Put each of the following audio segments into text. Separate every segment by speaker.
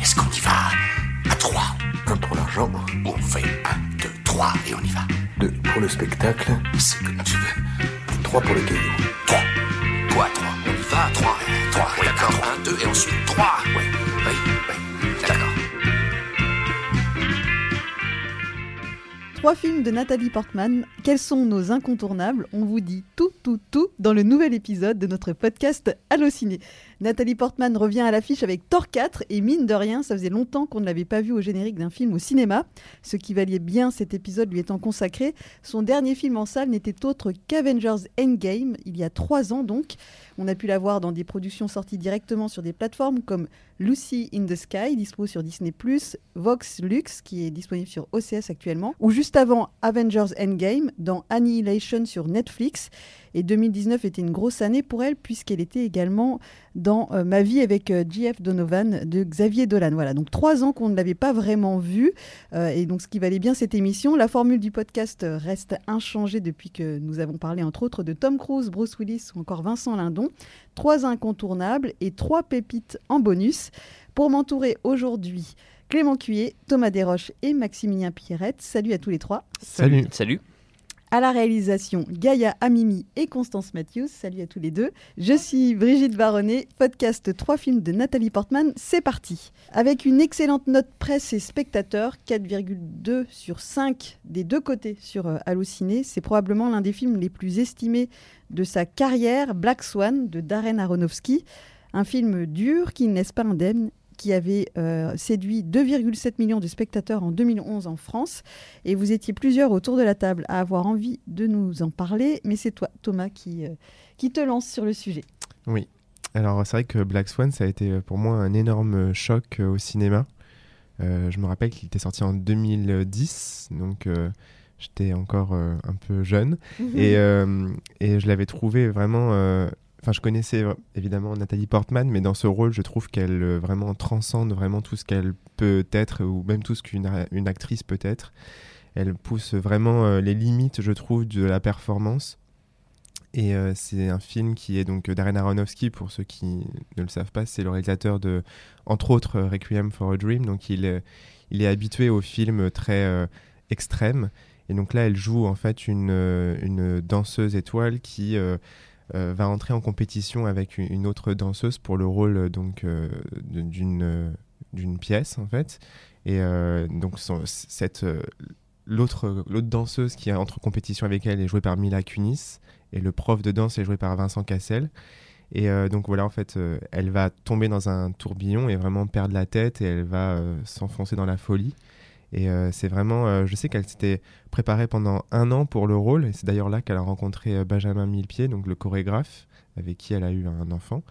Speaker 1: Est-ce qu'on y va à 3
Speaker 2: Un pour l'argent,
Speaker 1: On fait 1, 2, 3 et on y va.
Speaker 2: deux pour le spectacle,
Speaker 1: C'est comme tu veux.
Speaker 2: trois pour les cailloux.
Speaker 1: 3. Quoi 3 On y va 3. 3. Oui, d'accord. 1, 2 et ensuite 3. Oui, oui, oui. D'accord.
Speaker 3: Trois films de Nathalie Portman. Quels sont nos incontournables? On vous dit tout, tout, tout dans le nouvel épisode de notre podcast Allociné. Nathalie Portman revient à l'affiche avec Thor 4 et mine de rien, ça faisait longtemps qu'on ne l'avait pas vue au générique d'un film au cinéma. Ce qui valait bien cet épisode lui étant consacré. Son dernier film en salle n'était autre qu'Avengers Endgame, il y a trois ans donc. On a pu la voir dans des productions sorties directement sur des plateformes comme Lucy in the Sky, dispo sur Disney+, Vox Lux, qui est disponible sur OCS actuellement, ou juste avant Avengers Endgame, dans Annihilation sur Netflix. Et 2019 était une grosse année pour elle, puisqu'elle était également dans euh, Ma vie avec euh, J.F. Donovan de Xavier Dolan. Voilà, donc trois ans qu'on ne l'avait pas vraiment vue. Euh, et donc, ce qui valait bien cette émission, la formule du podcast reste inchangée depuis que nous avons parlé, entre autres, de Tom Cruise, Bruce Willis ou encore Vincent Lindon. Trois incontournables et trois pépites en bonus. Pour m'entourer aujourd'hui, Clément Cuyer, Thomas Desroches et Maximilien Pierrette. Salut à tous les trois.
Speaker 4: Salut.
Speaker 5: Salut.
Speaker 3: À la réalisation, Gaïa Amimi et Constance Matthews. Salut à tous les deux. Je suis Brigitte Baronnet, podcast 3 films de Nathalie Portman. C'est parti. Avec une excellente note presse et spectateurs, 4,2 sur 5 des deux côtés sur euh, Allociné. C'est probablement l'un des films les plus estimés de sa carrière, Black Swan de Darren Aronofsky. Un film dur qui ne laisse pas indemne qui avait euh, séduit 2,7 millions de spectateurs en 2011 en France. Et vous étiez plusieurs autour de la table à avoir envie de nous en parler. Mais c'est toi, Thomas, qui, euh, qui te lance sur le sujet.
Speaker 4: Oui. Alors c'est vrai que Black Swan, ça a été euh, pour moi un énorme choc au cinéma. Euh, je me rappelle qu'il était sorti en 2010, donc j'étais encore euh, un peu jeune. Et, euh, et je l'avais trouvé vraiment... euh, Enfin, je connaissais évidemment Nathalie Portman, mais dans ce rôle, je trouve qu'elle euh, vraiment transcende vraiment tout ce qu'elle peut être, ou même tout ce qu'une actrice peut être. Elle pousse vraiment euh, les limites, je trouve, de la performance. Et euh, c'est un film qui est donc Darren Aronofsky, pour ceux qui ne le savent pas, c'est le réalisateur de, entre autres, Requiem for a Dream. Donc il, est- habitué aux films très extrêmes. Et donc là, elle joue en fait une, danseuse étoile qui va entrer en compétition avec une, autre danseuse pour le rôle euh, donc euh, d'une euh, d'une pièce en fait. Et euh, donc cette euh, l'autre l'autre danseuse qui entre en compétition avec elle est jouée par Mila Kunis et le prof de danse est joué par Vincent Cassel. Et euh, donc voilà, en fait, euh, elle va tomber dans un tourbillon et vraiment perdre la tête et elle va euh, s'enfoncer dans la folie. Et euh, c'est vraiment, euh, je sais qu'elle s'était préparée pendant un an pour le rôle, et c'est d'ailleurs là qu'elle a rencontré euh, Benjamin Millepied, donc le chorégraphe, avec qui elle a eu un enfant.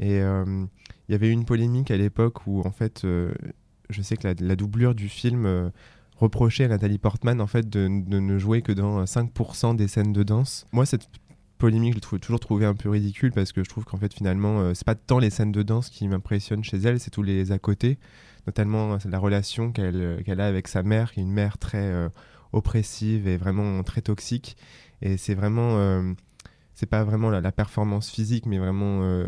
Speaker 4: Et il y avait eu une polémique à l'époque où, en fait, je sais que la, la doublure du film reprochait à Nathalie Portman, en fait, de, de ne jouer que dans euh, 5% des scènes de danse. Moi, cette polémique, je l'ai toujours trouvé un peu ridicule parce que je trouve qu'en fait, finalement, euh, c'est pas tant les scènes de danse qui m'impressionnent chez elle, c'est tous les à côté, notamment euh, la relation qu'elle euh, qu'elle a avec sa mère, qui est une mère très euh, oppressive et vraiment très toxique. Et c'est vraiment. c'est pas vraiment la, performance physique, mais vraiment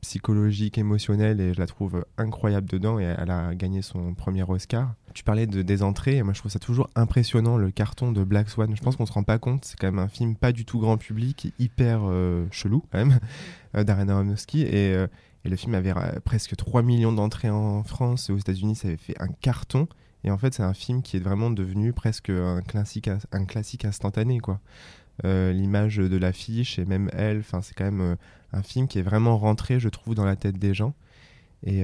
Speaker 4: psychologique, émotionnelle, et je la trouve incroyable dedans, et elle a gagné son premier Oscar. Tu parlais de, des entrées, et moi je trouve ça toujours impressionnant, le carton de Black Swan. Je pense qu'on se rend pas compte, c'est quand même un film pas du tout grand public, et hyper euh, chelou quand même, euh, Darren Aronofsky, et, euh, et le film avait presque 3 millions d'entrées en France, aux États-Unis ça avait fait un carton, et en fait c'est un film qui est vraiment devenu presque un classique, un classique instantané, quoi. Euh, l'image de l'affiche et même elle. C'est quand même un film qui est vraiment rentré, je trouve, dans la tête des gens. Et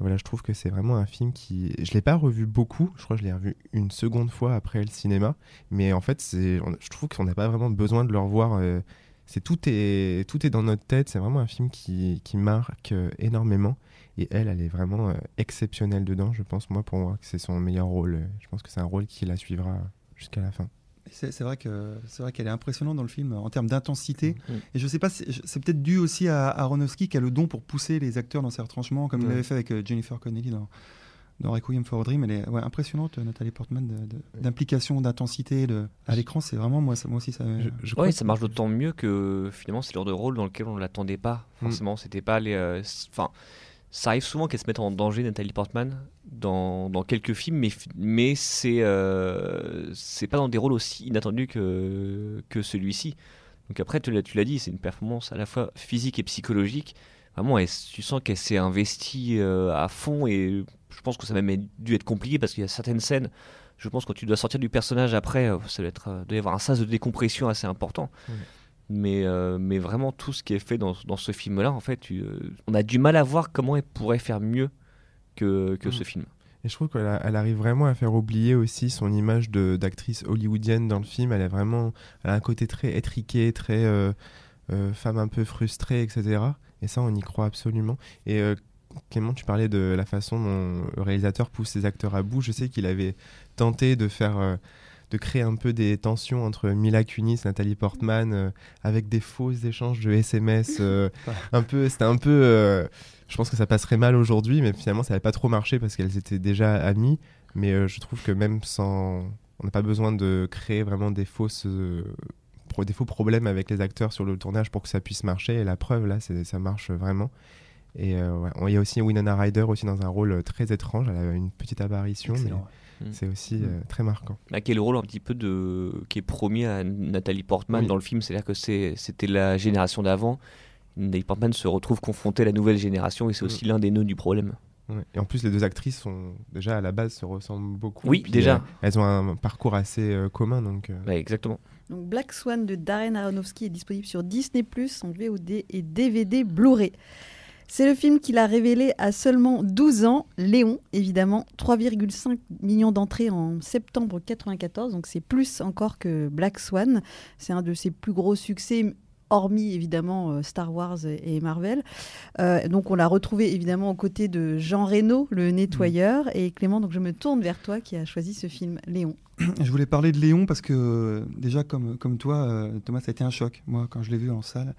Speaker 4: voilà, je trouve que c'est vraiment un film qui. Je l'ai pas revu beaucoup. Je crois que je l'ai revu une seconde fois après le cinéma. Mais en fait, Je trouve qu'on n'a pas vraiment besoin de le revoir. euh, c'est tout est tout est dans notre tête. C'est vraiment un film qui, qui marque euh, énormément. Et elle, elle est vraiment euh, exceptionnelle dedans. Je pense moi pour moi que c'est son meilleur rôle. Je pense que c'est un rôle qui la suivra jusqu'à la fin.
Speaker 6: C'est c'est vrai que c'est vrai qu'elle est impressionnante dans le film en termes d'intensité.
Speaker 5: Mm.
Speaker 6: Et je sais pas, c'est c'est peut-être dû aussi à Aronofsky qui a le don pour pousser les acteurs dans ses retranchements, comme il l'avait fait avec euh, Jennifer Connelly dans, dans Requiem for a Dream. Elle est ouais, impressionnante, euh, Nathalie Portman, de- de- d'implication, d'intensité de- à l'écran. C'est vraiment moi, ça, moi aussi ça.
Speaker 4: Je,
Speaker 5: Ouais, ça marche d'autant mieux que finalement c'est le genre de rôle dans lequel on ne l'attendait pas.
Speaker 4: Mm.
Speaker 5: Forcément, c'était pas les. euh, Enfin, ça arrive souvent qu'elle se mette en danger, Nathalie Portman, dans, quelques films, mais, mais euh, c'est pas dans des rôles aussi inattendus que, que celui-ci. Donc après, tu l'as dit, c'est une performance à la fois physique et psychologique. Vraiment, tu sens qu'elle s'est investie euh, à fond et je pense que ça a même dû être compliqué parce qu'il y a certaines scènes. Je pense quand tu dois sortir du personnage après, euh, ça doit, être, doit y avoir un sas de décompression assez important. Mais, euh, mais vraiment, tout ce qui est fait dans, dans ce film-là, en fait, euh, on a du mal à voir comment elle pourrait faire mieux que, que
Speaker 4: Mm.
Speaker 5: ce film.
Speaker 4: Et je trouve qu'elle arrive vraiment à faire oublier aussi son image d'actrice hollywoodienne dans le film. Elle a vraiment elle a un côté très étriqué, très euh, femme un peu frustrée, etc. Et ça, on y croit absolument. Et Clément, tu parlais de la façon dont le réalisateur pousse ses acteurs à bout. Je sais qu'il avait tenté de faire. De créer un peu des tensions entre Mila Kunis, Nathalie Portman, euh, avec des faux échanges de SMS. euh, un peu, c'était un peu. euh, je pense que ça passerait mal aujourd'hui, mais finalement ça n'avait pas trop marché parce qu'elles étaient déjà amies. Mais je trouve que même sans, on n'a pas besoin de créer vraiment des fausses, pro- des faux problèmes avec les acteurs sur le tournage pour que ça puisse marcher. Et la preuve là, c'est, ça marche vraiment. Et ouais. il y a aussi Winona Ryder aussi dans un rôle très étrange. Elle a une petite apparition, mais.
Speaker 5: Mm.
Speaker 4: c'est aussi euh, très marquant.
Speaker 5: Là, qui est le rôle un petit peu de qui est promis à Nathalie Portman
Speaker 4: Oui.
Speaker 5: dans le film, c'est-à-dire que c'est c'était la génération d'avant. Nathalie Portman se retrouve confrontée à la nouvelle génération et c'est
Speaker 4: Mm.
Speaker 5: aussi l'un des nœuds du problème.
Speaker 4: Ouais. Et en plus, les deux actrices sont déjà à la base se ressemblent beaucoup.
Speaker 5: Oui, déjà.
Speaker 4: euh, elles ont un parcours assez euh, commun, donc. euh,
Speaker 5: Ouais, exactement.
Speaker 3: Donc Black Swan de Darren Aronofsky est disponible sur Disney Plus en VOD et DVD Blu-ray. C'est le film qu'il a révélé à seulement 12 ans, Léon, évidemment, 3,5 millions d'entrées en septembre 94, donc c'est plus encore que Black Swan. C'est un de ses plus gros succès, hormis évidemment euh, Star Wars et Marvel. Euh, donc on l'a retrouvé évidemment aux côtés de Jean Reno, le nettoyeur, et Clément, donc je me tourne vers toi qui a choisi ce film, Léon.
Speaker 6: Je voulais parler de Léon parce que euh, déjà comme, comme toi, Thomas, ça a été un choc. Moi, quand je l'ai vu en salle,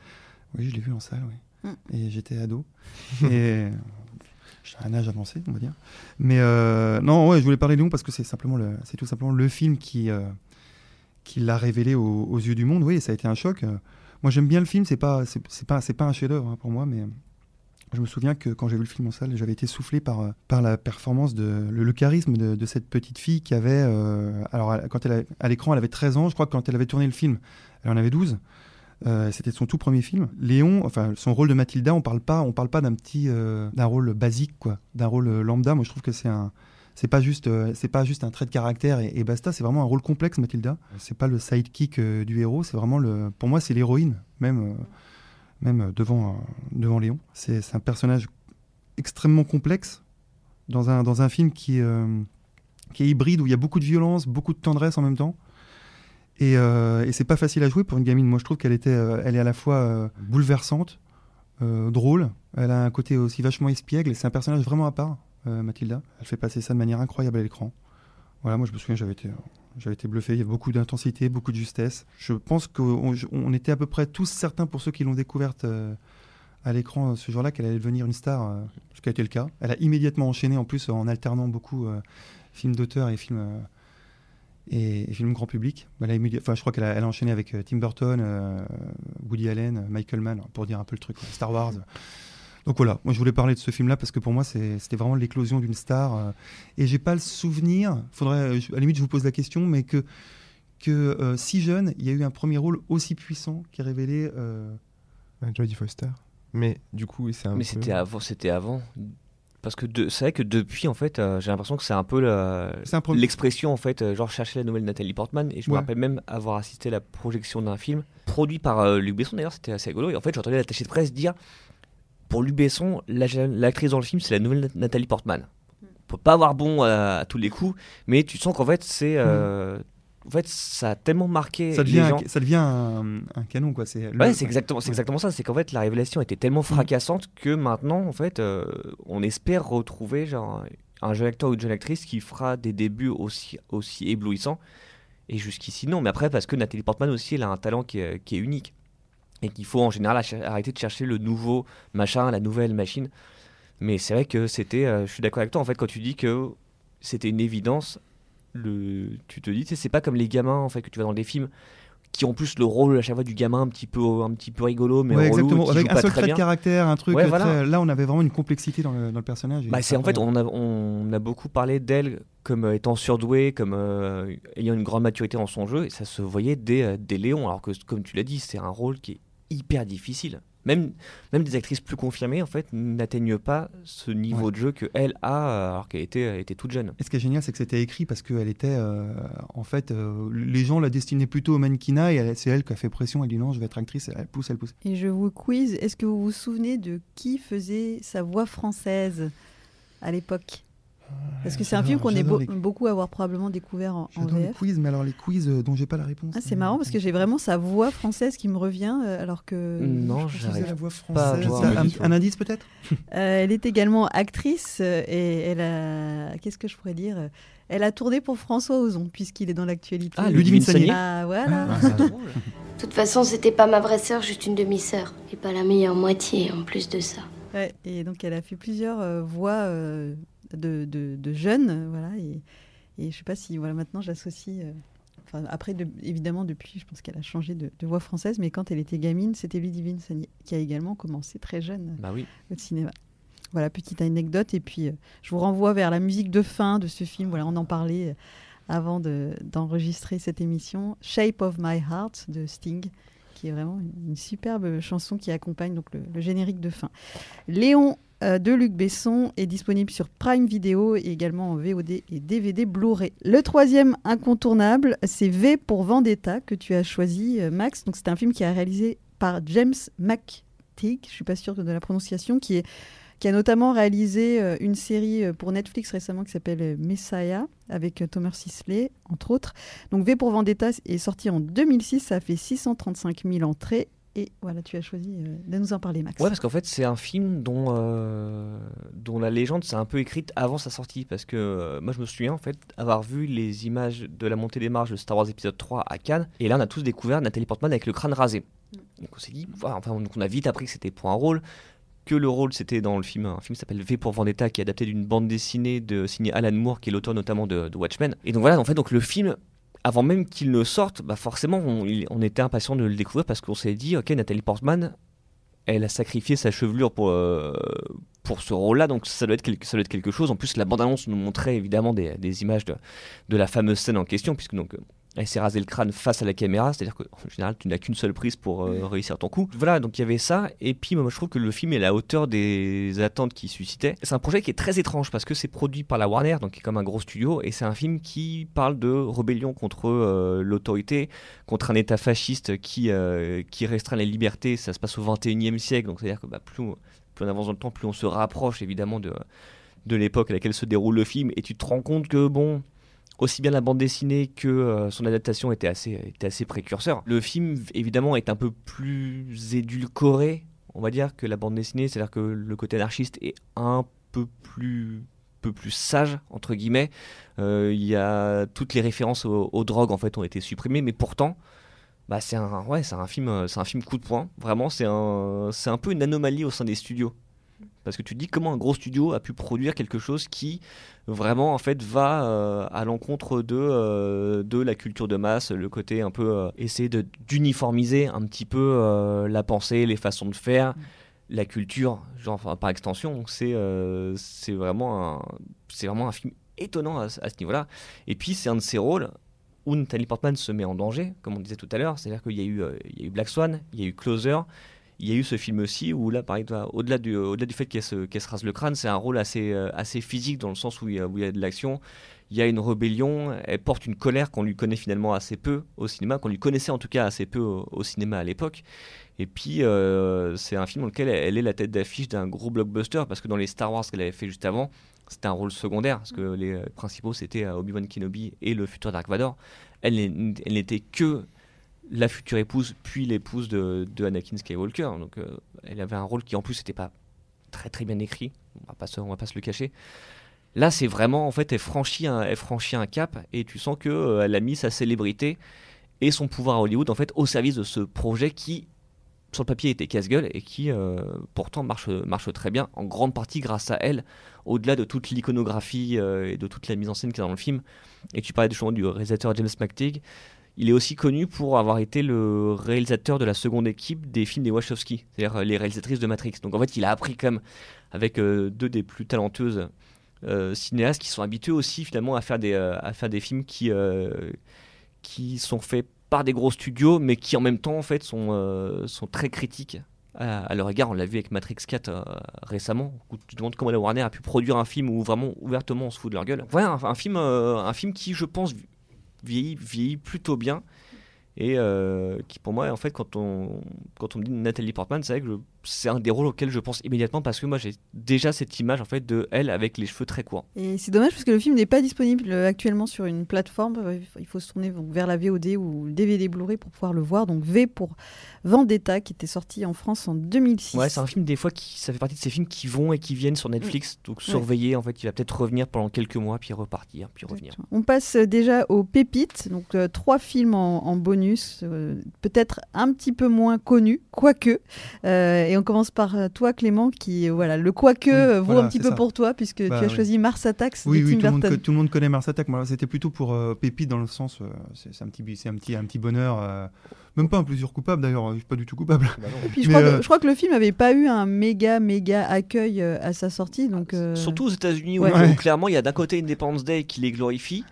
Speaker 6: oui, je l'ai vu en salle, oui.
Speaker 3: Mm.
Speaker 6: Et j'étais ado. et j'ai un âge avancé, on va dire. Mais euh, non, ouais, je voulais parler de Léon parce que c'est simplement le, c'est tout simplement le film qui, euh, qui l'a révélé aux, aux yeux du monde. Oui, ça a été un choc. Euh, Moi, j'aime bien le film. C'est pas, c'est, c'est pas, c'est pas un chef-d'œuvre hein, pour moi, mais je me souviens que quand j'ai vu le film en salle, j'avais été soufflé par, par la performance, de, le, le charisme de, de cette petite fille qui avait. euh, alors, quand elle a- à l'écran, elle avait 13 ans. Je crois que quand elle avait tourné le film, elle en avait 12. Euh, C'était son tout premier film. Léon, enfin, son rôle de Mathilda, on parle pas, on parle pas d'un petit, euh, d'un rôle basique, quoi, d'un rôle euh, lambda. Moi, je trouve que c'est un. C'est pas juste, c'est pas juste un trait de caractère et, basta. C'est vraiment un rôle complexe, Mathilda. C'est pas le sidekick du héros. C'est vraiment le. Pour moi, c'est l'héroïne, même, même devant, devant Léon. C'est un personnage extrêmement complexe dans un, dans un film qui, qui est hybride, où il y a beaucoup de violence, beaucoup de tendresse en même temps. Et, euh, et c'est pas facile à jouer pour une gamine. Moi, je trouve qu'elle était, euh, elle est à la fois euh, bouleversante, euh, drôle. Elle a un côté aussi vachement espiègle. C'est un personnage vraiment à part, Mathilda. Elle fait passer ça de manière incroyable à l'écran. Voilà, moi je me souviens, j'avais été, j'avais été bluffé. Il y avait beaucoup d'intensité, beaucoup de justesse. Je pense qu'on on était à peu près tous certains, pour ceux qui l'ont découverte à l'écran ce jour-là, qu'elle allait devenir une star, ce qui a été le cas. Elle a immédiatement enchaîné, en plus, en alternant beaucoup films d'auteur et films, et, et films grand public. Elle a immédi- enfin, je crois qu'elle a, elle a enchaîné avec euh, Tim Burton, euh, Woody Allen, euh, Michael Mann, pour dire un peu le truc, quoi, Star Wars. Donc voilà, moi je voulais parler de ce film-là parce que pour moi c'était vraiment l'éclosion d'une star. euh, et j'ai pas le souvenir, faudrait, à la limite je vous pose la question, mais que, que euh, si jeune, il y a eu un premier rôle aussi puissant qui est révélé.
Speaker 4: Jodie Foster. Mais du coup, c'est un
Speaker 5: Mais
Speaker 4: peu-
Speaker 5: c'était avant, c'était avant. Parce que de- c'est vrai que depuis, en fait, euh, j'ai l'impression que c'est un peu la-
Speaker 6: C'est un premier-
Speaker 5: l'expression, en fait, euh, genre chercher la nouvelle Nathalie Portman. Et je me rappelle même avoir assisté à la projection d'un film produit par euh, Luc Besson, d'ailleurs, c'était assez rigolo. Et en fait, j'entendais l'attaché de presse dire pour Luc Besson, la- l'actrice dans le film, c'est la nouvelle Nat- Nathalie Portman. On peut pas avoir bon à, à tous les coups, mais tu sens qu'en fait, c'est. euh, En fait, ça a tellement marqué
Speaker 6: ça
Speaker 5: les
Speaker 6: devient,
Speaker 5: gens.
Speaker 6: un, ça devient un, un canon quoi. C'est
Speaker 5: Ouais, c'est exactement, c'est
Speaker 6: Ouais.
Speaker 5: exactement ça. C'est qu'en fait, la révélation était tellement fracassante que maintenant, en fait, euh, on espère retrouver genre un jeune acteur ou une jeune actrice qui fera des débuts aussi, aussi éblouissants. Et jusqu'ici, non. Mais après, parce que Nathalie Portman aussi, elle a un talent qui est, qui est unique. Et qu'il faut en général arrêter de chercher le nouveau machin, la nouvelle machine. Mais c'est vrai que c'était. euh, je suis d'accord avec toi, en fait, quand tu dis que c'était une évidence, le, tu te dis, c'est pas comme les gamins, en fait, que tu vas dans des films qui ont plus le rôle à chaque fois du gamin un petit peu, un petit peu rigolo, mais
Speaker 6: Ouais,
Speaker 5: relou,
Speaker 6: exactement.
Speaker 5: qui
Speaker 6: Avec
Speaker 5: joue
Speaker 6: un
Speaker 5: pas
Speaker 6: seul
Speaker 5: très
Speaker 6: trait
Speaker 5: bien.
Speaker 6: de caractère, un truc.
Speaker 5: Ouais, voilà.
Speaker 6: très- Là, on avait vraiment une complexité dans le, dans le personnage.
Speaker 5: Bah, c'est en fait,
Speaker 6: ouais.
Speaker 5: on a, on a beaucoup parlé d'elle comme euh, étant surdouée, comme euh, ayant une grande maturité dans son jeu, et ça se voyait dès, euh, dès Léon. Alors que, comme tu l'as dit, c'est un rôle qui est hyper difficile. Même, même des actrices plus confirmées, en fait, n'atteignent pas ce niveau de jeu que elle a, alors qu'elle était, était toute jeune.
Speaker 6: Et ce qui est génial, c'est que c'était écrit parce qu'elle était. euh, en fait, euh, les gens la destinaient plutôt au mannequinat et c'est elle qui a fait pression. Elle dit non, je vais être actrice. Elle pousse, elle pousse.
Speaker 3: Et je vous quiz, est-ce que vous vous souvenez de qui faisait sa voix française à l'époque? Parce que c'est un film qu'on est
Speaker 6: les-
Speaker 3: beaucoup à avoir probablement découvert en, en
Speaker 6: J'adore les
Speaker 3: VF.
Speaker 6: quiz, mais alors les quiz euh, dont j'ai pas la réponse.
Speaker 3: Ah, c'est marrant parce que j'ai vraiment sa voix française qui me revient euh, alors que
Speaker 5: Non,
Speaker 6: Je la voix
Speaker 5: pas à
Speaker 6: française.
Speaker 5: voir,
Speaker 6: un, un indice peut-être?
Speaker 3: Euh, elle est également actrice euh, et elle a qu'est-ce que je pourrais dire Elle a tourné pour François Ozon puisqu'il est dans l'actualité.
Speaker 5: Ah,
Speaker 6: Ludivine
Speaker 5: Sagnier.
Speaker 3: Ah voilà.
Speaker 6: Ah.
Speaker 7: De toute façon, c'était pas ma vraie sœur, juste une demi-sœur. Et pas la meilleure moitié en plus de ça.
Speaker 3: Ouais, et donc elle a fait plusieurs euh, voix euh, de, de, de jeunes, voilà. Et, et je sais pas si voilà maintenant j'associe. euh, Enfin, après, de- évidemment, depuis, je pense qu'elle a changé de, voix française, mais quand elle était gamine, c'était Ludivine Sagnier, qui a également commencé très jeune
Speaker 5: Bah oui.
Speaker 3: au cinéma. Voilà, petite anecdote. Et puis, euh, je vous renvoie vers la musique de fin de ce film. Voilà, on en parlait euh, avant de- d'enregistrer cette émission. Shape of My Heart de Sting, qui est vraiment une, une superbe chanson qui accompagne donc le, le générique de fin. Léon euh, de Luc Besson est disponible sur Prime Video et également en VOD et DVD Blu-ray. Le troisième incontournable, c'est V pour Vendetta que tu as choisi, euh, Max. Donc c'est un film qui est réalisé par James McTeague, je suis pas sûre de la prononciation, qui a notamment réalisé euh, une série pour Netflix récemment qui s'appelle Messiah avec Thomas Sisley, entre autres. Donc V pour Vendetta est sorti en 2006, ça a fait 635 000 entrées. Et voilà, tu as choisi euh, de nous en parler, Max.
Speaker 5: Ouais, parce qu'en fait, c'est un film dont, euh, dont la légende s'est un peu écrite avant sa sortie. Parce que euh, moi, je me souviens en fait avoir vu les images de la montée des marches de Star Wars épisode 3 à Cannes. Et là, on a tous découvert Nathalie Portman avec le crâne rasé. Donc on s'est dit, voilà, enfin, donc on a vite appris que c'était pour un rôle. Que le rôle c'était dans le film, un film qui s'appelle V pour Vendetta, qui est adapté d'une bande dessinée de signé Alan Moore, qui est l'auteur notamment de, de Watchmen. Et donc voilà, en fait, donc le film, avant même qu'il ne sorte, bah forcément, on, était impatient de le découvrir parce qu'on s'est dit, ok, Nathalie Portman, elle a sacrifié sa chevelure pour, euh, pour ce rôle-là, donc ça doit, être quelque, chose. En plus, la bande-annonce nous montrait évidemment des, images de, de la fameuse scène en question, puisque donc, elle s'est rasé le crâne face à la caméra, c'est-à-dire qu'en général, tu n'as qu'une seule prise pour euh, réussir ton coup. Voilà, donc il y avait ça, et puis moi je trouve que le film est à la hauteur des attentes qu'il suscitait. C'est un projet qui est très étrange parce que c'est produit par la Warner, donc qui est comme un gros studio, et c'est un film qui parle de rébellion contre euh, l'autorité, contre un État fasciste qui, euh, qui restreint les libertés. Ça se passe au 21e siècle, donc c'est-à-dire que bah, plus, on, plus on avance dans le temps, plus on se rapproche évidemment de, de l'époque à laquelle se déroule le film, et tu te rends compte que bon, aussi bien la bande dessinée que euh, son adaptation était assez, était assez précurseur. Le film, évidemment, est un peu plus édulcoré, on va dire, que la bande dessinée, c'est-à-dire que le côté anarchiste est un peu plus peu plus sage entre guillemets. Euh, il y a toutes les références aux, drogues en fait ont été supprimées. Mais pourtant bah c'est un ouais c'est un film euh, c'est un film coup de poing. Vraiment c'est un c'est un peu une anomalie au sein des studios parce que tu te dis comment un gros studio a pu produire quelque chose qui vraiment en fait va euh, à l'encontre de euh, de la culture de masse le côté un peu euh, essayer d'uniformiser un petit peu la pensée les façons de faire la culture. Genre enfin, par extension c'est c'est vraiment c'est vraiment un film étonnant à, ce- à ce niveau-là. Et puis c'est un de ces rôles où Nathalie Portman se met en danger comme on disait tout à l'heure. C'est-à-dire qu'il y a eu il y a eu Black Swan il y a eu Closer il y a eu ce film aussi où là, pareil, au-delà du, au-delà du fait qu'elle se, qu'elle se rase le crâne, c'est un rôle assez, euh, assez physique dans le sens où il y a, où il y a de l'action. Il y a une rébellion, elle porte une colère qu'on lui connaît finalement assez peu au cinéma, qu'on lui connaissait en tout cas assez peu au, au cinéma à l'époque. Et puis, euh, c'est un film dans lequel elle, est la tête d'affiche d'un gros blockbuster parce que dans les Star Wars qu'elle avait fait juste avant, c'était un rôle secondaire parce que les euh, principaux c'était Obi-Wan Kenobi et le futur Dark Vador. Elle, elle n'était que la future épouse, puis l'épouse de, de Anakin Skywalker. Donc, euh, elle avait un rôle qui en plus n'était pas très très bien écrit. On va pas se, on va pas se le cacher. Là, c'est vraiment en fait, elle franchit un, elle franchit un cap et tu sens que euh, elle a mis sa célébrité et son pouvoir à Hollywood en fait au service de ce projet qui sur le papier était casse-gueule et qui euh, pourtant marche, marche très bien, en grande partie grâce à elle, au-delà de toute l'iconographie et de toute la mise en scène qui est dans le film. Et tu parlais justement du réalisateur James McTeague, il est aussi connu pour avoir été le réalisateur de la seconde équipe des films des Wachowski, c'est-à-dire euh, les réalisatrices de Matrix. Donc en fait, il a appris quand même avec euh, deux des plus talentueuses euh, cinéastes qui sont habitués aussi finalement à faire des, à faire des films qui, qui sont faits par des gros studios, mais qui en même temps en fait sont, sont très critiques à, leur égard. On l'a vu avec Matrix 4 euh, récemment, où tu te demandes comment la Warner a pu produire un film où vraiment ouvertement on se fout de leur gueule. Ouais, un, film, un film qui, je pense, vieillit, vieillit plutôt bien. Et euh, qui pour moi, en fait, quand on, quand on me dit Nathalie Portman, c'est vrai que c'est un des rôles auxquels je pense immédiatement parce que moi j'ai déjà cette image en fait de elle avec les cheveux très courts.
Speaker 3: Et c'est dommage parce que le film n'est pas disponible euh, actuellement sur une plateforme. Euh, Il faut se tourner vers la VOD ou le DVD Blu-ray pour pouvoir le voir. Donc V pour Vendetta qui était sorti en France en 2006.
Speaker 5: Ouais, c'est un film des fois qui ça fait partie de ces films qui vont et qui viennent sur Netflix, donc surveiller en fait, il va peut-être revenir pendant quelques mois puis repartir puis revenir.
Speaker 3: On passe euh, déjà aux pépites, donc euh, trois films en, en bonus, euh, peut-être un petit peu moins connus, quoique. Euh, et on commence par euh, toi, Clément, qui, euh, voilà, le quoique
Speaker 6: Oui,
Speaker 3: euh, vaut
Speaker 6: voilà,
Speaker 3: un petit peu
Speaker 6: ça.
Speaker 3: pour toi, puisque
Speaker 6: Bah
Speaker 3: tu as
Speaker 6: oui.
Speaker 3: choisi Mars Attacks
Speaker 6: Oui,
Speaker 3: de
Speaker 6: oui,
Speaker 3: Tim
Speaker 6: tout le, monde,
Speaker 3: Burton.
Speaker 6: co- tout le monde connaît Mars Attack. Moi, c'était plutôt pour euh, Pépite dans le sens, euh, c'est un petit, c'est un petit, un petit bonheur. euh, même pas un plaisir coupable d'ailleurs. Je suis pas du tout coupable.
Speaker 3: Et puis je, crois
Speaker 6: euh,
Speaker 3: que, je crois que le film n'avait pas eu un méga, méga accueil euh, à sa sortie. Donc, euh,
Speaker 5: Surtout aux États-Unis où,
Speaker 3: Ouais.
Speaker 5: où
Speaker 6: Ouais.
Speaker 5: clairement il y a d'un côté Independence Day qui les glorifie,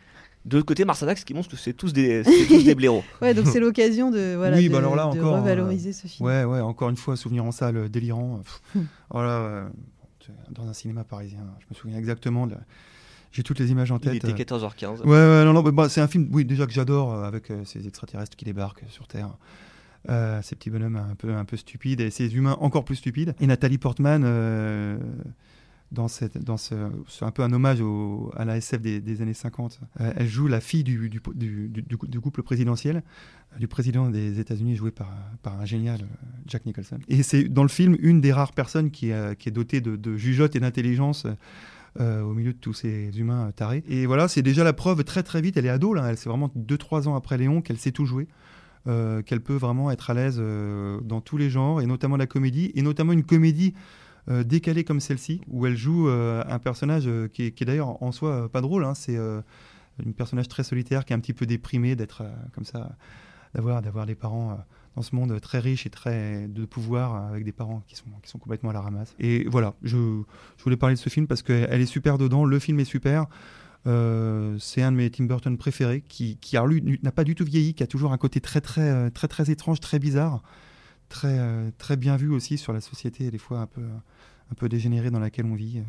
Speaker 5: de l'autre côté Mars Attacks qui montre que c'est tous des, c'est tous des blaireaux.
Speaker 3: ouais, donc c'est l'occasion de, voilà,
Speaker 6: Oui,
Speaker 3: de,
Speaker 6: bah alors là,
Speaker 3: de
Speaker 6: encore,
Speaker 3: revaloriser ce film.
Speaker 6: Ouais, ouais. Encore une fois, souvenir en salle euh, délirant. Voilà. euh, dans un cinéma parisien. Je me souviens exactement. de- J'ai toutes les images en
Speaker 5: Il
Speaker 6: tête.
Speaker 5: était
Speaker 6: euh,
Speaker 5: 14h15.
Speaker 6: Ouais, ouais, non, non, mais bah, c'est un film, oui, déjà que j'adore, euh, avec euh, ces extraterrestres qui débarquent sur Terre. Euh, ces petits bonhommes un peu, un peu stupides et ces humains encore plus stupides. Et Nathalie Portman, euh, dans, cette, dans ce, c'est un peu un hommage au- à la SF des, des années 50. Euh, elle joue la fille du, du, du, du- du cou- du couple présidentiel, euh, du président des États-Unis, joué par, par un génial euh, Jack Nicholson. Et c'est dans le film une des rares personnes qui, qui est dotée de, de jugeote et d'intelligence. au milieu de tous ces humains tarés. Et voilà, c'est déjà la preuve très très vite. Elle est ado, là. Elle, c'est vraiment 2-3 ans après Léon qu'elle sait tout jouer. qu'elle peut vraiment être à l'aise dans tous les genres, et notamment la comédie, et notamment une comédie euh, décalée comme celle-ci, où elle joue euh, un personnage euh, qui est, d'ailleurs en soi pas drôle. hein. c'est un personnage très solitaire, qui est un petit peu déprimé d'être comme ça, d'avoir d'avoir des parents dans ce monde très riche et très de pouvoir, avec des parents qui sont, qui sont complètement à la ramasse. Et voilà, je, voulais parler de ce film parce qu'elle est super dedans, le film est super. C'est un de mes Tim Burton préférés qui, qui n'a pas du tout vieilli, qui a toujours un côté très très euh, très très étrange, très bizarre, très euh, très bien vu aussi sur la société des fois un peu un peu dégénérée dans laquelle on vit euh,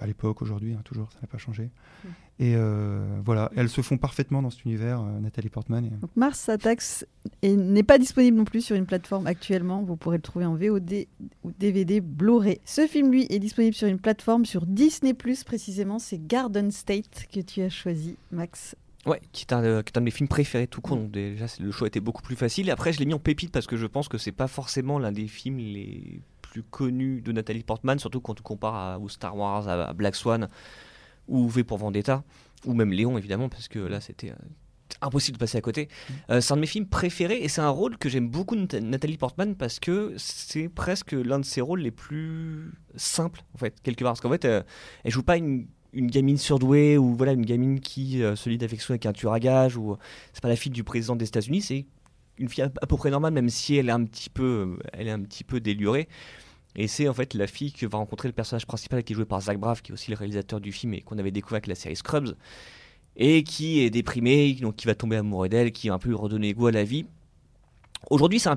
Speaker 6: à l'époque, aujourd'hui, hein, toujours, ça n'a pas changé. Et euh, voilà, elles se font parfaitement dans cet univers, euh, Nathalie Portman. et-
Speaker 3: Donc Mars Attacks est- n'est pas disponible non plus sur une plateforme actuellement. Vous pourrez le trouver en VOD ou DVD Blu-ray. Ce film, lui, est disponible sur une plateforme sur Disney+, précisément. C'est Garden State que tu as choisi, Max.
Speaker 5: Ouais, qui est, un, euh, qui est un de mes films préférés tout court, donc déjà le choix était beaucoup plus facile. Et après je l'ai mis en pépite parce que je pense que c'est pas forcément l'un des films les plus connus de Nathalie Portman, surtout quand on compare à, Star Wars, à, à Black Swan, ou V pour Vendetta, ou même Léon évidemment, parce que là c'était euh, impossible de passer à côté. Euh, c'est un de mes films préférés et c'est un rôle que j'aime beaucoup de Nat- Nathalie Portman parce que c'est presque l'un de ses rôles les plus simples en fait, quelque part. Parce qu'en fait, euh, elle joue pas une une gamine surdouée ou voilà une gamine qui euh, se lie d'affection avec un tueur à gages ou c'est pas la fille du président des États-Unis c'est une fille à, peu près normale même si elle est un petit peu elle est un petit peu délurée. Et c'est en fait la fille que va rencontrer le personnage principal qui est joué par Zach Braff qui est aussi le réalisateur du film et qu'on avait découvert avec la série Scrubs et qui est déprimé donc qui va tomber amoureux d'elle qui va un peu lui redonner goût à la vie. Aujourd'hui, c'est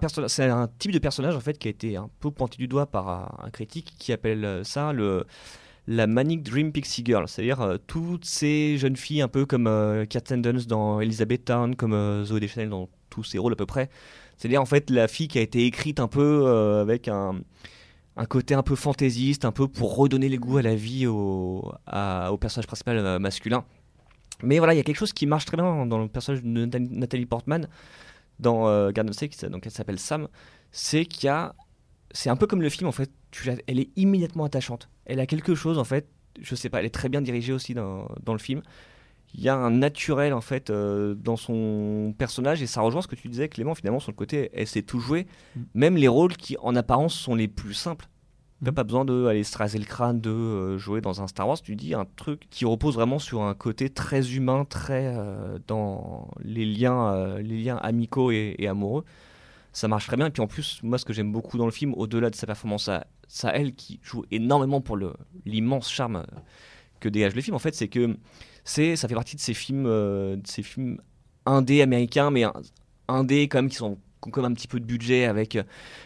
Speaker 5: un, type de personnage en fait qui a été un peu pointé du doigt par un, critique qui appelle euh, ça le la Manic Dream Pixie Girl, c'est-à-dire euh, toutes ces jeunes filles un peu comme euh, Kirsten Dunst dans Elizabeth Town, comme euh, Zoe Deschanel dans tous ses rôles à peu près. C'est-à-dire en fait la fille qui a été écrite un peu euh, avec un, un côté un peu fantaisiste, un peu pour redonner les goûts à la vie au, au personnage principal euh, masculin. Mais voilà, il y a quelque chose qui marche très bien dans le personnage de Nathalie- Portman dans Garden State, qui s- donc elle s'appelle Sam, c'est qu'il y a, c'est un peu comme le film en fait, elle est immédiatement attachante. Elle a quelque chose en fait, je sais pas, elle est très bien dirigée aussi dans, dans le film. Il y a un naturel en fait euh, dans son personnage et ça rejoint ce que tu disais Clément finalement sur le côté elle sait tout jouer,
Speaker 6: Mm.
Speaker 5: même les rôles qui en apparence sont les plus simples.
Speaker 6: Mhm.
Speaker 5: pas besoin d'aller se raser le crâne, de euh, jouer dans un Star Wars. Tu dis un truc qui repose vraiment sur un côté très humain, très euh, dans les liens, les liens amicaux et, et amoureux. Ça marche très bien. Et puis en plus, moi, ce que j'aime beaucoup dans le film, au-delà de sa performance à, elle, qui joue énormément pour l'immense charme que dégage le film, en fait, c'est que ça fait partie de ces films, euh, de ces films indés américains, mais un- indés quand même qui sont même un petit peu de budget avec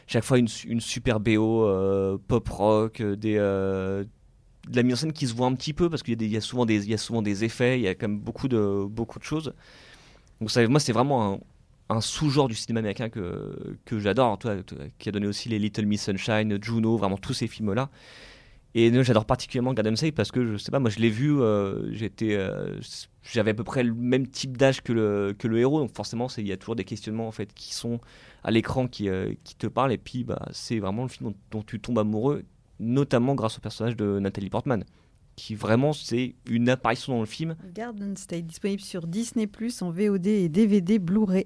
Speaker 5: chaque fois une, su- une super BO euh, pop rock, euh, des, euh, de la mise en scène qui se voit un petit peu parce qu'il y, y, a souvent des- il y a souvent des effets, il y a quand même beaucoup de, beaucoup de choses. Donc ça, moi, c'est vraiment un, sous-genre du cinéma américain que, que j'adore, qui a donné aussi les Little Miss Sunshine, Juno, vraiment tous ces films-là. Et j'adore particulièrement Gotham Save parce que je sais pas, moi je l'ai vu, euh, j'étais, euh, j'avais à peu près le même type d'âge que le, que le héros, donc forcément il y a toujours des questionnements en fait qui sont à l'écran qui, euh, qui te parlent. Et puis bah, c'est vraiment le film dont, dont tu tombes amoureux, notamment grâce au personnage de Nathalie Portman, qui vraiment c'est une apparition dans le film.
Speaker 3: Garden State, disponible sur Disney Plus en VOD et DVD Blu-ray.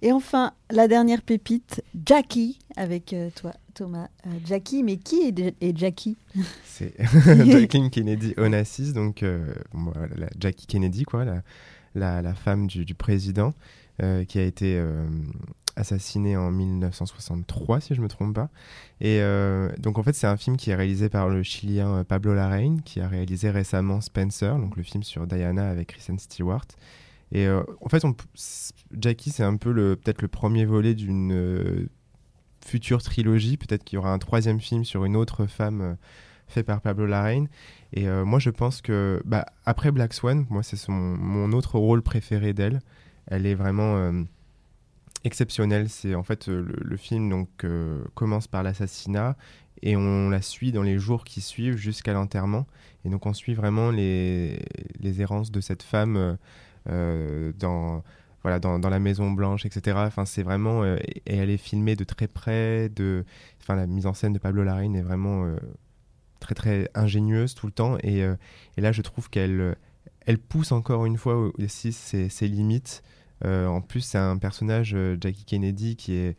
Speaker 3: Et enfin, la dernière pépite, Jackie, avec euh, toi, Thomas. Euh, Jackie, mais qui est, est Jackie
Speaker 4: C'est Jacqueline Kennedy Onassis, donc euh, bon, la Jackie Kennedy, quoi, la, la, la femme du, du président, euh, qui a été assassinée en 1963, si je me trompe pas. Et euh, donc en fait, c'est un film qui est réalisé par le Chilien euh, Pablo Larraín, qui a réalisé récemment Spencer, donc le film sur Diana avec Kristen Stewart. Et euh, en fait, on Jackie, c'est un peu peut-être le premier volet d'une future trilogie. Peut-être qu'il y aura un troisième film sur une autre femme fait par Pablo Larraín. Et moi, je pense que bah, après Black Swan, moi, c'est mon autre rôle préféré d'elle. Elle est vraiment exceptionnelle. C'est en fait euh, le, film donc euh, commence par l'assassinat et on la suit dans les jours qui suivent jusqu'à l'enterrement. Et donc on suit vraiment les, les errances de cette femme euh, dans voilà dans, dans la Maison Blanche, etc. Enfin c'est vraiment et elle est filmée de très près. De enfin la mise en scène de Pablo Larraín est vraiment très très ingénieuse tout le temps. Et, et là je trouve qu'elle elle pousse encore une fois aussi ses, ses limites. Euh, en plus, c'est un personnage, euh, Jackie Kennedy, qui est.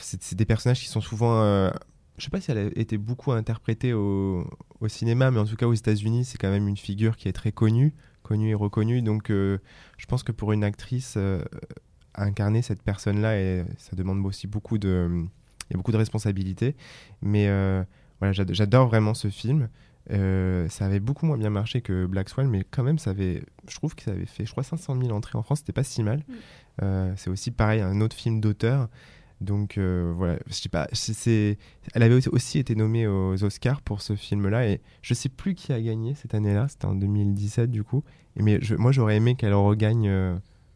Speaker 4: C'est des personnages qui sont souvent. euh, je sais pas si elle a été beaucoup interprétée au, cinéma, mais en tout cas aux États-Unis, c'est quand même une figure qui est très connue, connue et reconnue. Donc, je pense que pour une actrice, incarner cette personne-là, ça demande aussi beaucoup de. Il y a beaucoup de responsabilités. Mais voilà, j'ado- j'adore vraiment ce film. Euh, ça avait beaucoup moins bien marché que Black Swan, mais quand même, ça avait, je trouve que ça avait fait, je crois, 500 000 entrées en France, c'était pas si mal. Euh, c'est aussi pareil, un autre film d'auteur. Donc euh, voilà, je sais pas, c'est- elle avait aussi- été nommée aux Oscars pour ce film-là, et je sais plus qui a gagné cette année-là, c'était en 2017 du coup. Et mais je- moi, j'aurais aimé qu'elle regagne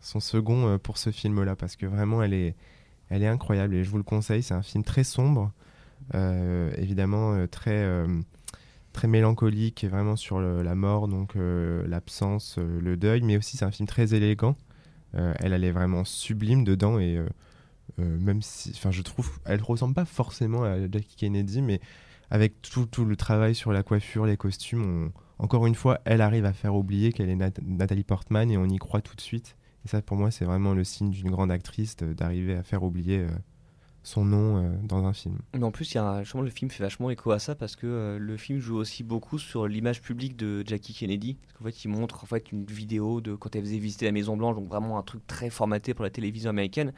Speaker 4: son second pour ce film-là, parce que vraiment, elle est, elle est incroyable, et je vous le conseille, c'est un film très sombre, évidemment très très mélancolique et vraiment sur la mort, donc euh, l'absence, euh, le deuil, mais aussi c'est un film très élégant. Euh, elle, elle est vraiment sublime dedans et même si, enfin, je trouve, elle ressemble pas forcément à Jackie Kennedy, mais avec tout, tout le travail sur la coiffure, les costumes, on- encore une fois, elle arrive à faire oublier qu'elle est Nat- Nathalie Portman et on y croit tout de suite. Et ça, pour moi, c'est vraiment le signe d'une grande actrice d'arriver à faire oublier son nom euh, dans un film.
Speaker 5: Mais en plus, il y a un- le film fait vachement écho à ça parce que euh, le film joue aussi beaucoup sur l'image publique de Jackie Kennedy. Parce qu'en fait, il montre en fait une vidéo de quand elle faisait visiter la Maison Blanche, donc vraiment un truc très formaté pour la télévision américaine,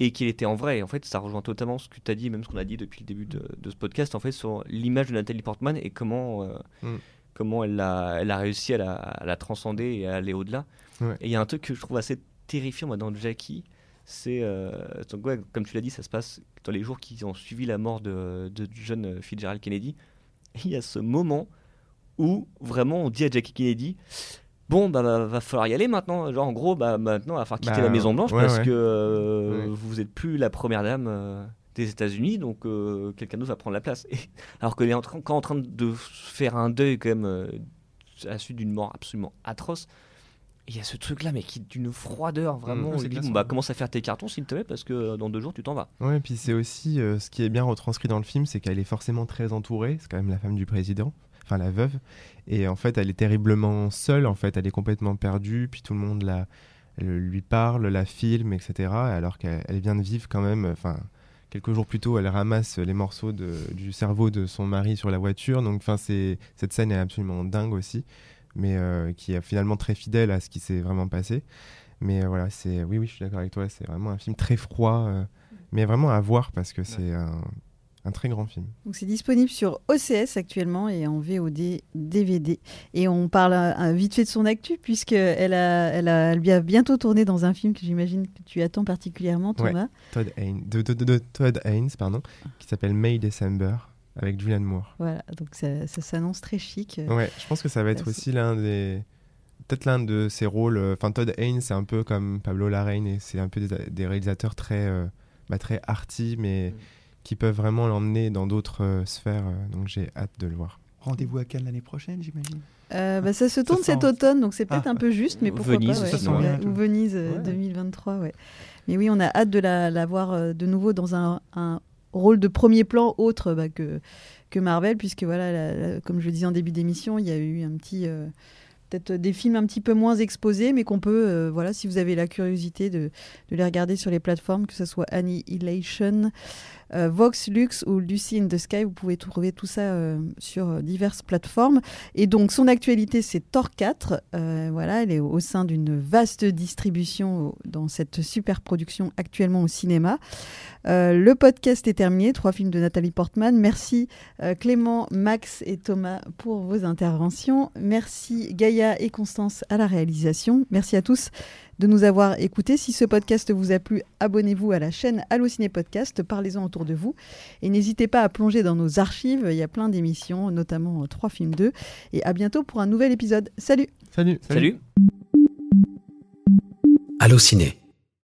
Speaker 5: et qu'il était en vrai. Et en fait, ça rejoint totalement ce que tu as dit, même ce qu'on a dit depuis le début de, de ce podcast, en fait, sur l'image de Nathalie Portman et comment, euh,
Speaker 4: Mm.
Speaker 5: comment elle, a, elle a réussi à la, à la transcender et à aller au-delà.
Speaker 4: Ouais.
Speaker 5: Et il y a un truc que je trouve assez terrifiant moi, dans Jackie, c'est euh, donc ouais, comme tu l'as dit, ça se passe dans les jours qui ont suivi la mort de, de du jeune euh, Fitzgerald Kennedy. Et il y a ce moment où vraiment on dit à Jackie Kennedy Bon, bah, va, va falloir y aller maintenant. Genre, en gros, bah, maintenant, il va falloir quitter
Speaker 4: Bah,
Speaker 5: la Maison Blanche
Speaker 4: ouais,
Speaker 5: parce
Speaker 4: ouais.
Speaker 5: que euh, vous n'êtes plus la première dame euh, des États-Unis, donc euh, quelqu'un d'autre va prendre la place. Et, alors qu'elle est en train, quand en train de faire un deuil, quand même, à la suite d'une mort absolument atroce, il y a ce truc-là, mais qui est d'une froideur, vraiment.
Speaker 6: Mmh,
Speaker 5: on
Speaker 6: c'est
Speaker 5: lui dit bon, bah, commence à faire tes cartons, s'il te plaît, parce que euh, dans deux jours, tu t'en vas.
Speaker 4: Ouais, et puis c'est aussi euh, ce qui est bien retranscrit dans le film, c'est qu'elle est forcément très entourée. C'est quand même la femme du président, enfin la veuve. Et en fait, elle est terriblement seule. En fait, elle est complètement perdue. Puis tout le monde la, elle lui parle, la filme, etc. Alors qu'elle elle vient de vivre quand même, enfin quelques jours plus tôt, elle ramasse les morceaux de- du cerveau de son mari sur la voiture. Donc, enfin, c'est cette scène est absolument dingue aussi, mais euh, qui est finalement très fidèle à ce qui s'est vraiment passé. Mais euh, voilà, c'est oui, oui, je suis d'accord avec toi. C'est vraiment un film très froid, euh, mais vraiment à voir parce que c'est un, un très grand film.
Speaker 3: Donc c'est disponible sur OCS actuellement et en VOD DVD. Et on parle vite fait de son actu puisqu'elle a, elle a, elle va bientôt tourner dans un film que j'imagine que tu attends particulièrement,
Speaker 4: Ouais.
Speaker 3: Thomas.
Speaker 4: Todd Haynes, de, de- de- de Todd Haynes, pardon, qui s'appelle May December avec Julianne Moore.
Speaker 3: Voilà, donc ça, ça s'annonce très chic.
Speaker 4: Ouais, je pense que ça va être
Speaker 3: Euh,
Speaker 4: aussi l'un des. Peut-être l'un de ses rôles. euh, Enfin, Todd Haynes, c'est un peu comme Pablo Larraín et c'est un peu des, des réalisateurs très, euh, bah, très arty, mais
Speaker 5: Mm.
Speaker 4: qui peuvent vraiment l'emmener dans d'autres euh, sphères. euh, donc j'ai hâte de le voir.
Speaker 6: Rendez-vous à Cannes l'année prochaine, j'imagine.
Speaker 3: Euh, bah, ça se tourne cet automne, donc c'est peut-être
Speaker 6: Ah,
Speaker 3: un peu juste, mais
Speaker 5: Ou
Speaker 3: pourquoi
Speaker 5: Venise,
Speaker 3: pas.
Speaker 5: ça
Speaker 6: sent
Speaker 3: Ouais,
Speaker 6: bien,
Speaker 3: ou. Venise euh,
Speaker 4: Ouais.
Speaker 3: 2023, ouais. Mais oui, on a hâte de la, la voir euh, de nouveau dans un, un rôle de premier plan autre bah, que, que Marvel, puisque voilà, comme je le disais en début d'émission, il y a eu un petit. euh, Peut-être des films un petit peu moins exposés, mais qu'on peut, euh, voilà, si vous avez la curiosité de, les regarder sur les plateformes, que ce soit Annihilation, euh, Vox Lux ou Lucy in the Sky, vous pouvez trouver tout ça euh, sur euh, diverses plateformes. Et donc, son actualité, c'est Thor 4. Euh, voilà, elle est au sein d'une vaste distribution dans cette super production actuellement au cinéma. Le podcast est terminé. Trois films de Nathalie Portman. Merci Clément, Max et Thomas pour vos interventions. Merci Gaïa et Constance à la réalisation. Merci à tous de nous avoir écoutés. Si ce podcast vous a plu, abonnez-vous à la chaîne Allociné Podcast, parlez-en autour de vous. Et n'hésitez pas à plonger dans nos archives, il y a plein d'émissions, notamment euh, 3 films 2. Et à bientôt pour un nouvel épisode. Salut
Speaker 4: Salut
Speaker 5: Salut.
Speaker 1: Allociné,